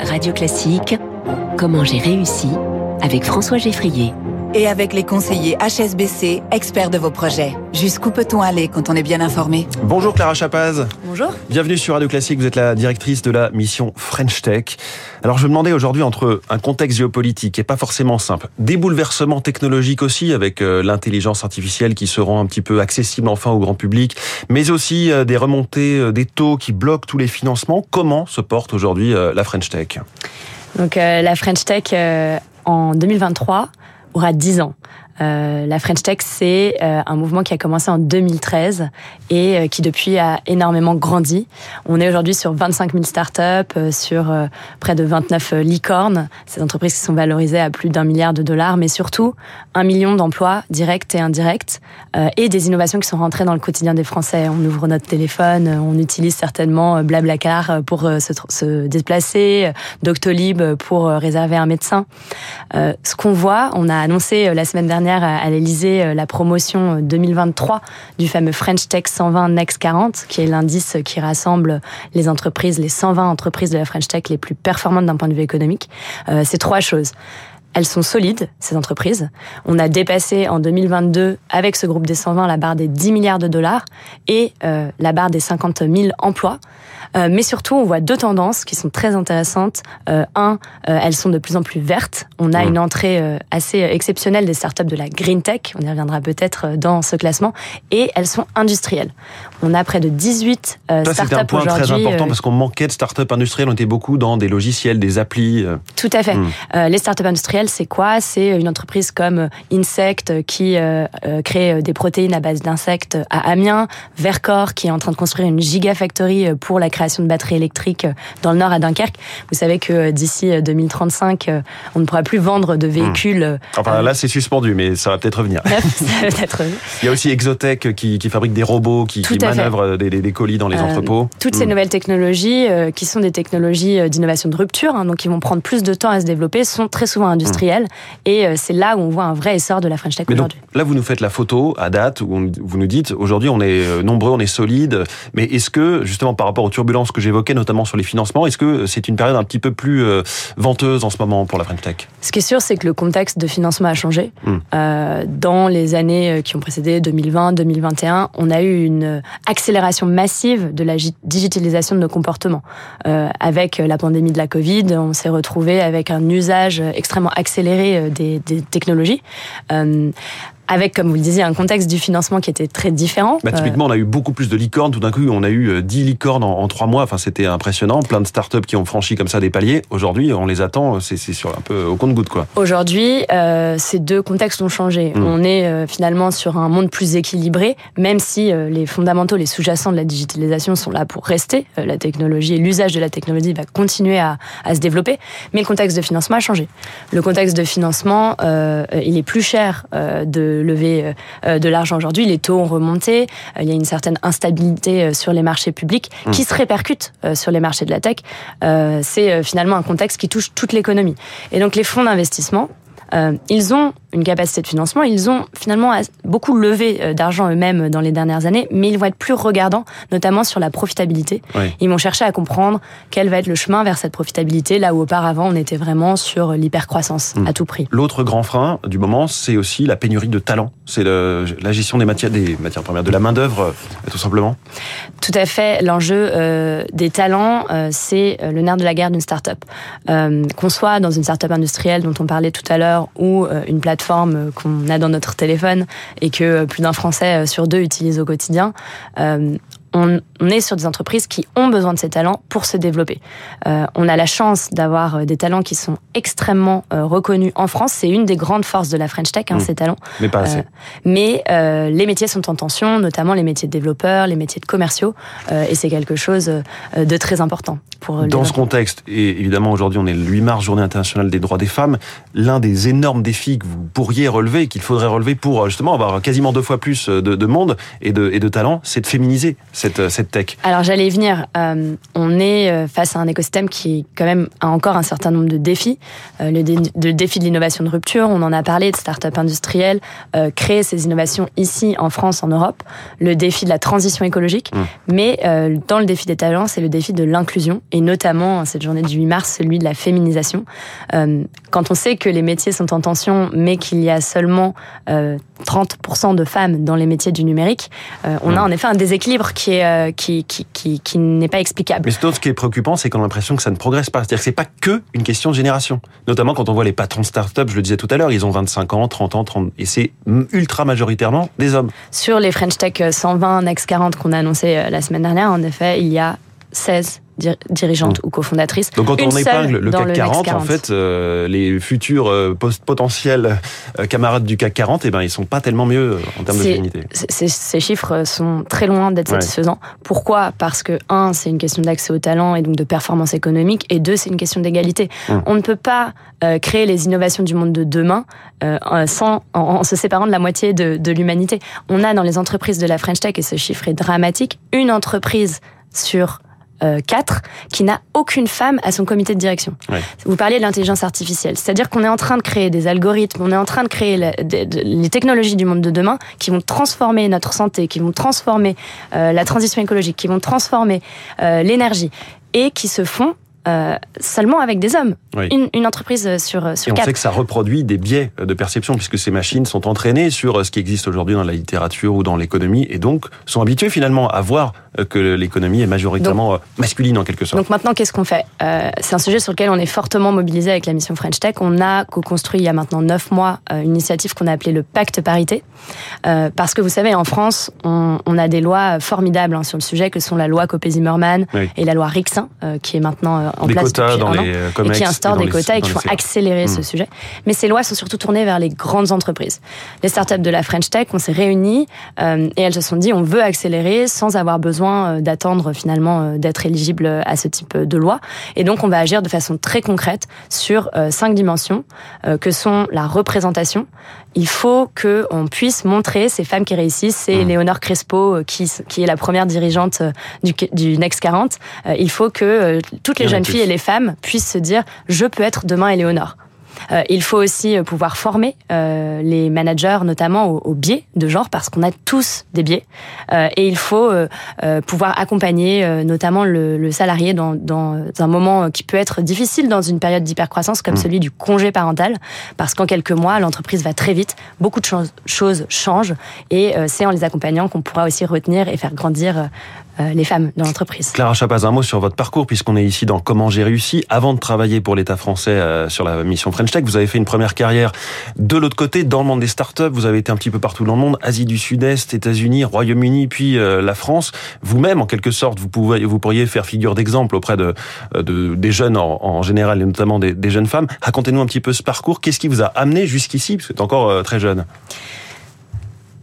Radio Classique, comment j'ai réussi avec François Geffrier et avec les conseillers HSBC, experts de vos projets. Jusqu'où peut-on aller quand on est bien informé? Bonjour Clara Chapaz. Bonjour. Bienvenue sur Radio Classique, vous êtes la directrice de la mission French Tech. Alors je me demandais aujourd'hui entre un contexte géopolitique et pas forcément simple, des bouleversements technologiques aussi avec euh, l'intelligence artificielle qui se rend un petit peu accessible enfin au grand public, mais aussi euh, des remontées euh, des taux qui bloquent tous les financements. Comment se porte aujourd'hui la French Tech? Donc la French Tech en 2023 aura 10 ans. Euh, la French Tech, c'est euh, un mouvement qui a commencé en 2013 et euh, qui depuis a énormément grandi. On est aujourd'hui sur 25 000 startups, sur près de 29 licornes, ces entreprises qui sont valorisées à plus d'un milliard de dollars, mais surtout un million d'emplois directs et indirects et des innovations qui sont rentrées dans le quotidien des Français. On ouvre notre téléphone, on utilise certainement Blablacar pour se, se déplacer, Doctolib pour réserver un médecin. Ce qu'on voit, on a annoncé la semaine dernière à l'Elysée euh, la promotion 2023 euh, du fameux French Tech 120 Next 40, qui est l'indice qui rassemble les entreprises, les 120 entreprises de la French Tech les plus performantes d'un point de vue économique. Euh, c'est trois choses. Elles sont solides, ces entreprises. On a dépassé en 2022, avec ce groupe des 120, la barre des 10 milliards de dollars et la barre des 50 000 emplois. Euh, mais surtout, on voit deux tendances qui sont très intéressantes. Euh, un, euh, elles sont de plus en plus vertes. On a une entrée assez exceptionnelle des startups de la green tech. On y reviendra peut-être dans ce classement. Et elles sont industrielles. On a près de 18 startups aujourd'hui. C'est un point très important parce qu'on manquait de startups industrielles. On était beaucoup dans des logiciels, des applis. Tout à fait. Hmm. les startups industrielles, c'est quoi? C'est une entreprise comme Insect qui crée des protéines à base d'insectes à Amiens, Vercor qui est en train de construire une gigafactory pour la création de batteries électriques euh, dans le nord à Dunkerque. Vous savez que euh, d'ici 2035, euh, on ne pourra plus vendre de véhicules. Hmm. Enfin là, c'est suspendu, mais ça va peut-être revenir. peut-être Il y a aussi Exotech qui, fabrique des robots qui, qui manœuvrent des, colis dans les entrepôts. Toutes ces hmm. nouvelles technologies, qui sont des technologies d'innovation de rupture, hein, donc qui vont prendre plus de temps à se développer, sont très souvent industrielles. Et c'est là où on voit un vrai essor de la French Tech aujourd'hui. Là, vous nous faites la photo à date où vous nous dites aujourd'hui on est nombreux, on est solide, mais est-ce que justement par rapport aux turbulences ce que j'évoquais, notamment sur les financements. Est-ce que c'est une période un petit peu plus euh, venteuse en ce moment pour la French Tech? Ce qui est sûr, c'est que le contexte de financement a changé. Hmm. Euh, dans les années euh, qui ont précédé 2020, 2021, on a eu une accélération massive de la digitalisation de nos comportements. avec la pandémie de la Covid, on s'est retrouvé avec un usage extrêmement accéléré des, des technologies avec, comme vous le disiez, un contexte du financement qui était très différent. Bah, typiquement, on a eu beaucoup plus de licornes. Tout d'un coup, on a eu 10 euh, licornes en, trois mois. Enfin, c'était impressionnant. Plein de startups qui ont franchi comme ça des paliers. Aujourd'hui, on les attend. C'est sur un peu au compte-goutte, quoi. Aujourd'hui, euh, ces deux contextes ont changé. Hmm. On est euh, finalement sur un monde plus équilibré, même si euh, les fondamentaux, les sous-jacents de la digitalisation sont là pour rester. la technologie et l'usage de la technologie va continuer à, à, se développer. Mais le contexte de financement a changé. Le contexte de financement, il est plus cher de lever euh, euh, de l'argent aujourd'hui. Les taux ont remonté. Euh, il y a une certaine instabilité sur les marchés publics mmh. qui se répercute sur les marchés de la tech. C'est finalement un contexte qui touche toute l'économie. Et donc les fonds d'investissement, ils ont une capacité de financement. Ils ont finalement beaucoup levé euh, d'argent eux-mêmes dans les dernières années, mais ils vont être plus regardants, notamment sur la profitabilité. Ils vont chercher à comprendre quel va être le chemin vers cette profitabilité, là où auparavant on était vraiment sur l'hypercroissance hmm. à tout prix. L'autre grand frein du moment, c'est aussi la pénurie de talents. C'est la gestion des matières, des matières premières, de la main d'œuvre, euh, tout simplement. Tout à fait. L'enjeu euh, des talents, c'est le nerf de la guerre d'une start-up. Qu'on soit dans une start-up industrielle dont on parlait tout à l'heure ou une plateforme forme qu'on a dans notre téléphone et que plus d'un Français sur deux utilise au quotidien, euh, on, est sur des entreprises qui ont besoin de ces talents pour se développer. Euh, on a la chance d'avoir euh, des talents qui sont extrêmement euh, reconnus en France. C'est une des grandes forces de la French Tech, hein, mmh. ces talents. Mais pas assez. mais les métiers sont en tension, notamment les métiers de développeurs, les métiers de commerciaux, et c'est quelque chose de très important. Pour Dans ce contexte, et évidemment aujourd'hui on est le 8 mars, journée internationale des droits des femmes, l'un des énormes défis que vous pourriez relever, qu'il faudrait relever pour justement avoir quasiment deux fois plus de, monde et de, et de talent, c'est de féminiser cette, cette tech Alors j'allais y venir. on est face à un écosystème qui quand même a encore un certain nombre de défis. le, défi de l'innovation de rupture, on en a parlé, de start-up industrielles, créer ces innovations ici en France, en Europe. Le défi de la transition écologique, mmh. mais dans le défi des talents, c'est le défi de l'inclusion et notamment cette journée du 8 mars, celui de la féminisation. Quand on sait que les métiers sont en tension, mais qu'il y a seulement 30% de femmes dans les métiers du numérique, euh, on a hmm. en effet un déséquilibre qui est euh, qui qui qui, qui n'est pas explicable. Mais ce qui est préoccupant, c'est qu'on a l'impression que ça ne progresse pas. C'est-à-dire que c'est pas que une question de génération. Notamment quand on voit les patrons de start-up, je le disais tout à l'heure, ils ont 25 ans, 30 ans, 30 et c'est ultra majoritairement des hommes. Sur les French Tech 120 Next 40 qu'on a annoncé euh, la semaine dernière, en effet, il y a 16 dirigeante mm. ou cofondatrice. Donc quand on épingle le CAC 40, en fait, euh, les futurs euh, potentiels euh, camarades du CAC 40, eh ben, ils sont pas tellement mieux en termes de dignité. Ces chiffres sont très loin d'être satisfaisants. Pourquoi? Parce que, un, c'est une question d'accès au talent et donc de performance économique, et deux, c'est une question d'égalité. Mm. On ne peut pas créer les innovations du monde de demain sans, en, se séparant de la moitié de, de l'humanité. On a dans les entreprises de la French Tech, et ce chiffre est dramatique, une entreprise sur 4 euh, qui n'a aucune femme à son comité de direction. Vous parliez de l'intelligence artificielle, c'est-à-dire qu'on est en train de créer des algorithmes, on est en train de créer les technologies du monde de demain qui vont transformer notre santé, qui vont transformer euh, la transition écologique, qui vont transformer euh, l'énergie et qui se font euh, seulement avec des hommes. Une, une, entreprise sur, sur Et on quatre. sait que ça reproduit des biais de perception, puisque ces machines sont entraînées sur ce qui existe aujourd'hui dans la littérature ou dans l'économie, et donc sont habituées finalement à voir euh, que l'économie est majoritairement euh, masculine en quelque sorte. Donc maintenant, qu'est-ce qu'on fait? Euh, C'est un sujet sur lequel on est fortement mobilisé avec la mission French Tech. On a co-construit il y a maintenant neuf mois une initiative qu'on a appelée le Pacte Parité, euh, parce que vous savez, en France, on, on a des lois formidables hein, sur le sujet, que sont la loi Copé-Zimmermann et la loi Rixin, qui est maintenant en des place quotas dans un les an, et qui instaure des quotas et qui font accélérer ce hmm. sujet. Mais ces lois sont surtout tournées vers les grandes entreprises. Les startups de la French Tech, on s'est réunis euh, et elles se sont dit on veut accélérer sans avoir besoin d'attendre finalement d'être éligible à ce type de loi. Et donc on va agir de façon très concrète sur cinq dimensions que sont la représentation. Il faut que on puisse montrer ces femmes qui réussissent. C'est mmh. Léonore Crespo qui, qui est la première dirigeante du, du Next 40. il faut que toutes les jeunes filles et les femmes puissent se dire je peux être demain Éléonore. Euh, il faut aussi euh, pouvoir former euh, les managers, notamment au, biais de genre, parce qu'on a tous des biais. et il faut pouvoir accompagner notamment le, salarié dans, un moment qui peut être difficile dans une période d'hypercroissance comme mmh. celui du congé parental, parce qu'en quelques mois, l'entreprise va très vite, beaucoup de choses changent, et c'est en les accompagnant qu'on pourra aussi retenir et faire grandir les femmes dans l'entreprise. Clara Chapaz, un mot sur votre parcours, puisqu'on est ici dans Comment j'ai réussi. Avant de travailler pour l'État français sur la mission French Vous avez fait une première carrière de l'autre côté, dans le monde des startups. Vous avez été un petit peu partout dans le monde, Asie du Sud-Est, États-Unis, Royaume-Uni, puis euh, la France. Vous-même, en quelque sorte, vous, pouvez, vous pourriez faire figure d'exemple auprès de, de, des jeunes en, général, et notamment des, jeunes femmes. Racontez-nous un petit peu ce parcours. Qu'est-ce qui vous a amené jusqu'ici, parce que êtes encore très jeune?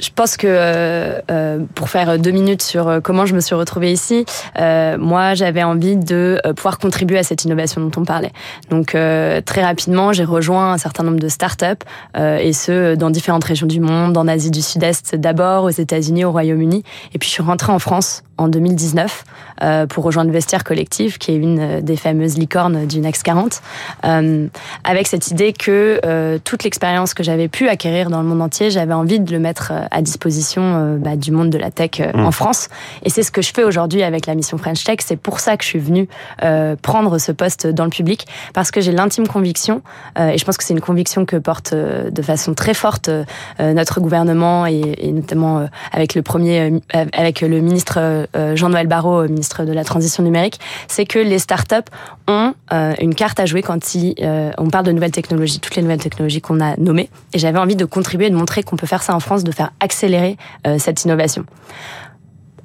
Je pense que euh, euh, pour faire deux minutes sur euh, comment je me suis retrouvée ici, moi j'avais envie de pouvoir contribuer à cette innovation dont on parlait. Donc très rapidement, j'ai rejoint un certain nombre de startups et ce dans différentes régions du monde, en Asie du Sud-Est d'abord, aux États-Unis, au Royaume-Uni, et puis je suis rentrée en France en 2019 pour rejoindre Vestiaire Collective, qui est une des fameuses licornes du Next 40, avec cette idée que toute l'expérience que j'avais pu acquérir dans le monde entier, j'avais envie de le mettre à disposition euh, bah, du monde de la tech euh, mmh. en France. Et c'est ce que je fais aujourd'hui avec la mission French Tech. C'est pour ça que je suis venue euh, prendre ce poste dans le public, parce que j'ai l'intime conviction, et je pense que c'est une conviction que porte de façon très forte notre gouvernement et, et notamment avec le premier, avec le ministre Jean-Noël Barrot, ministre de la Transition numérique, c'est que les startups ont une carte à jouer quand il, on parle de nouvelles technologies, toutes les nouvelles technologies qu'on a nommées. Et j'avais envie de contribuer, de montrer qu'on peut faire ça en France, de faire accélérer euh, cette innovation.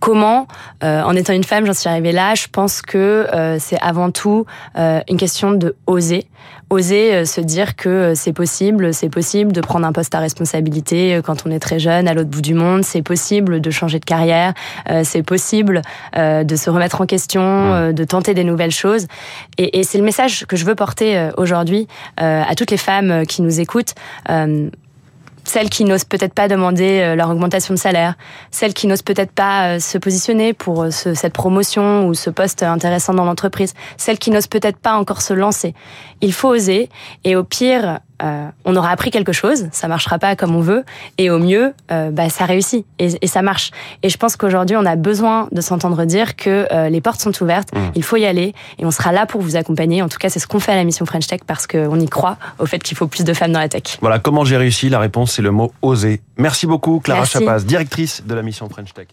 Comment, euh, en étant une femme, j'en suis arrivée là. Je pense que euh, c'est avant tout une question de oser, oser se dire que c'est possible, c'est possible de prendre un poste à responsabilité quand on est très jeune, à l'autre bout du monde. C'est possible de changer de carrière, c'est possible de se remettre en question, de tenter des nouvelles choses. Et, et c'est le message que je veux porter aujourd'hui à toutes les femmes qui nous écoutent celles qui n'osent peut-être pas demander euh, leur augmentation de salaire, celles qui n'osent peut-être pas euh, se positionner pour euh, cette promotion ou ce poste intéressant dans l'entreprise, celles qui n'osent peut-être pas encore se lancer. Il faut oser et au pire, on aura appris quelque chose, ça marchera pas comme on veut, et au mieux, bah, ça réussit et, ça marche. Et je pense qu'aujourd'hui, on a besoin de s'entendre dire que les portes sont ouvertes, mmh. il faut y aller, et on sera là pour vous accompagner. En tout cas, c'est ce qu'on fait à la mission French Tech parce qu'on y croit au fait qu'il faut plus de femmes dans la tech. Voilà, comment j'ai réussi La réponse c'est le mot oser. Merci beaucoup Clara Chapaz, directrice de la mission French Tech.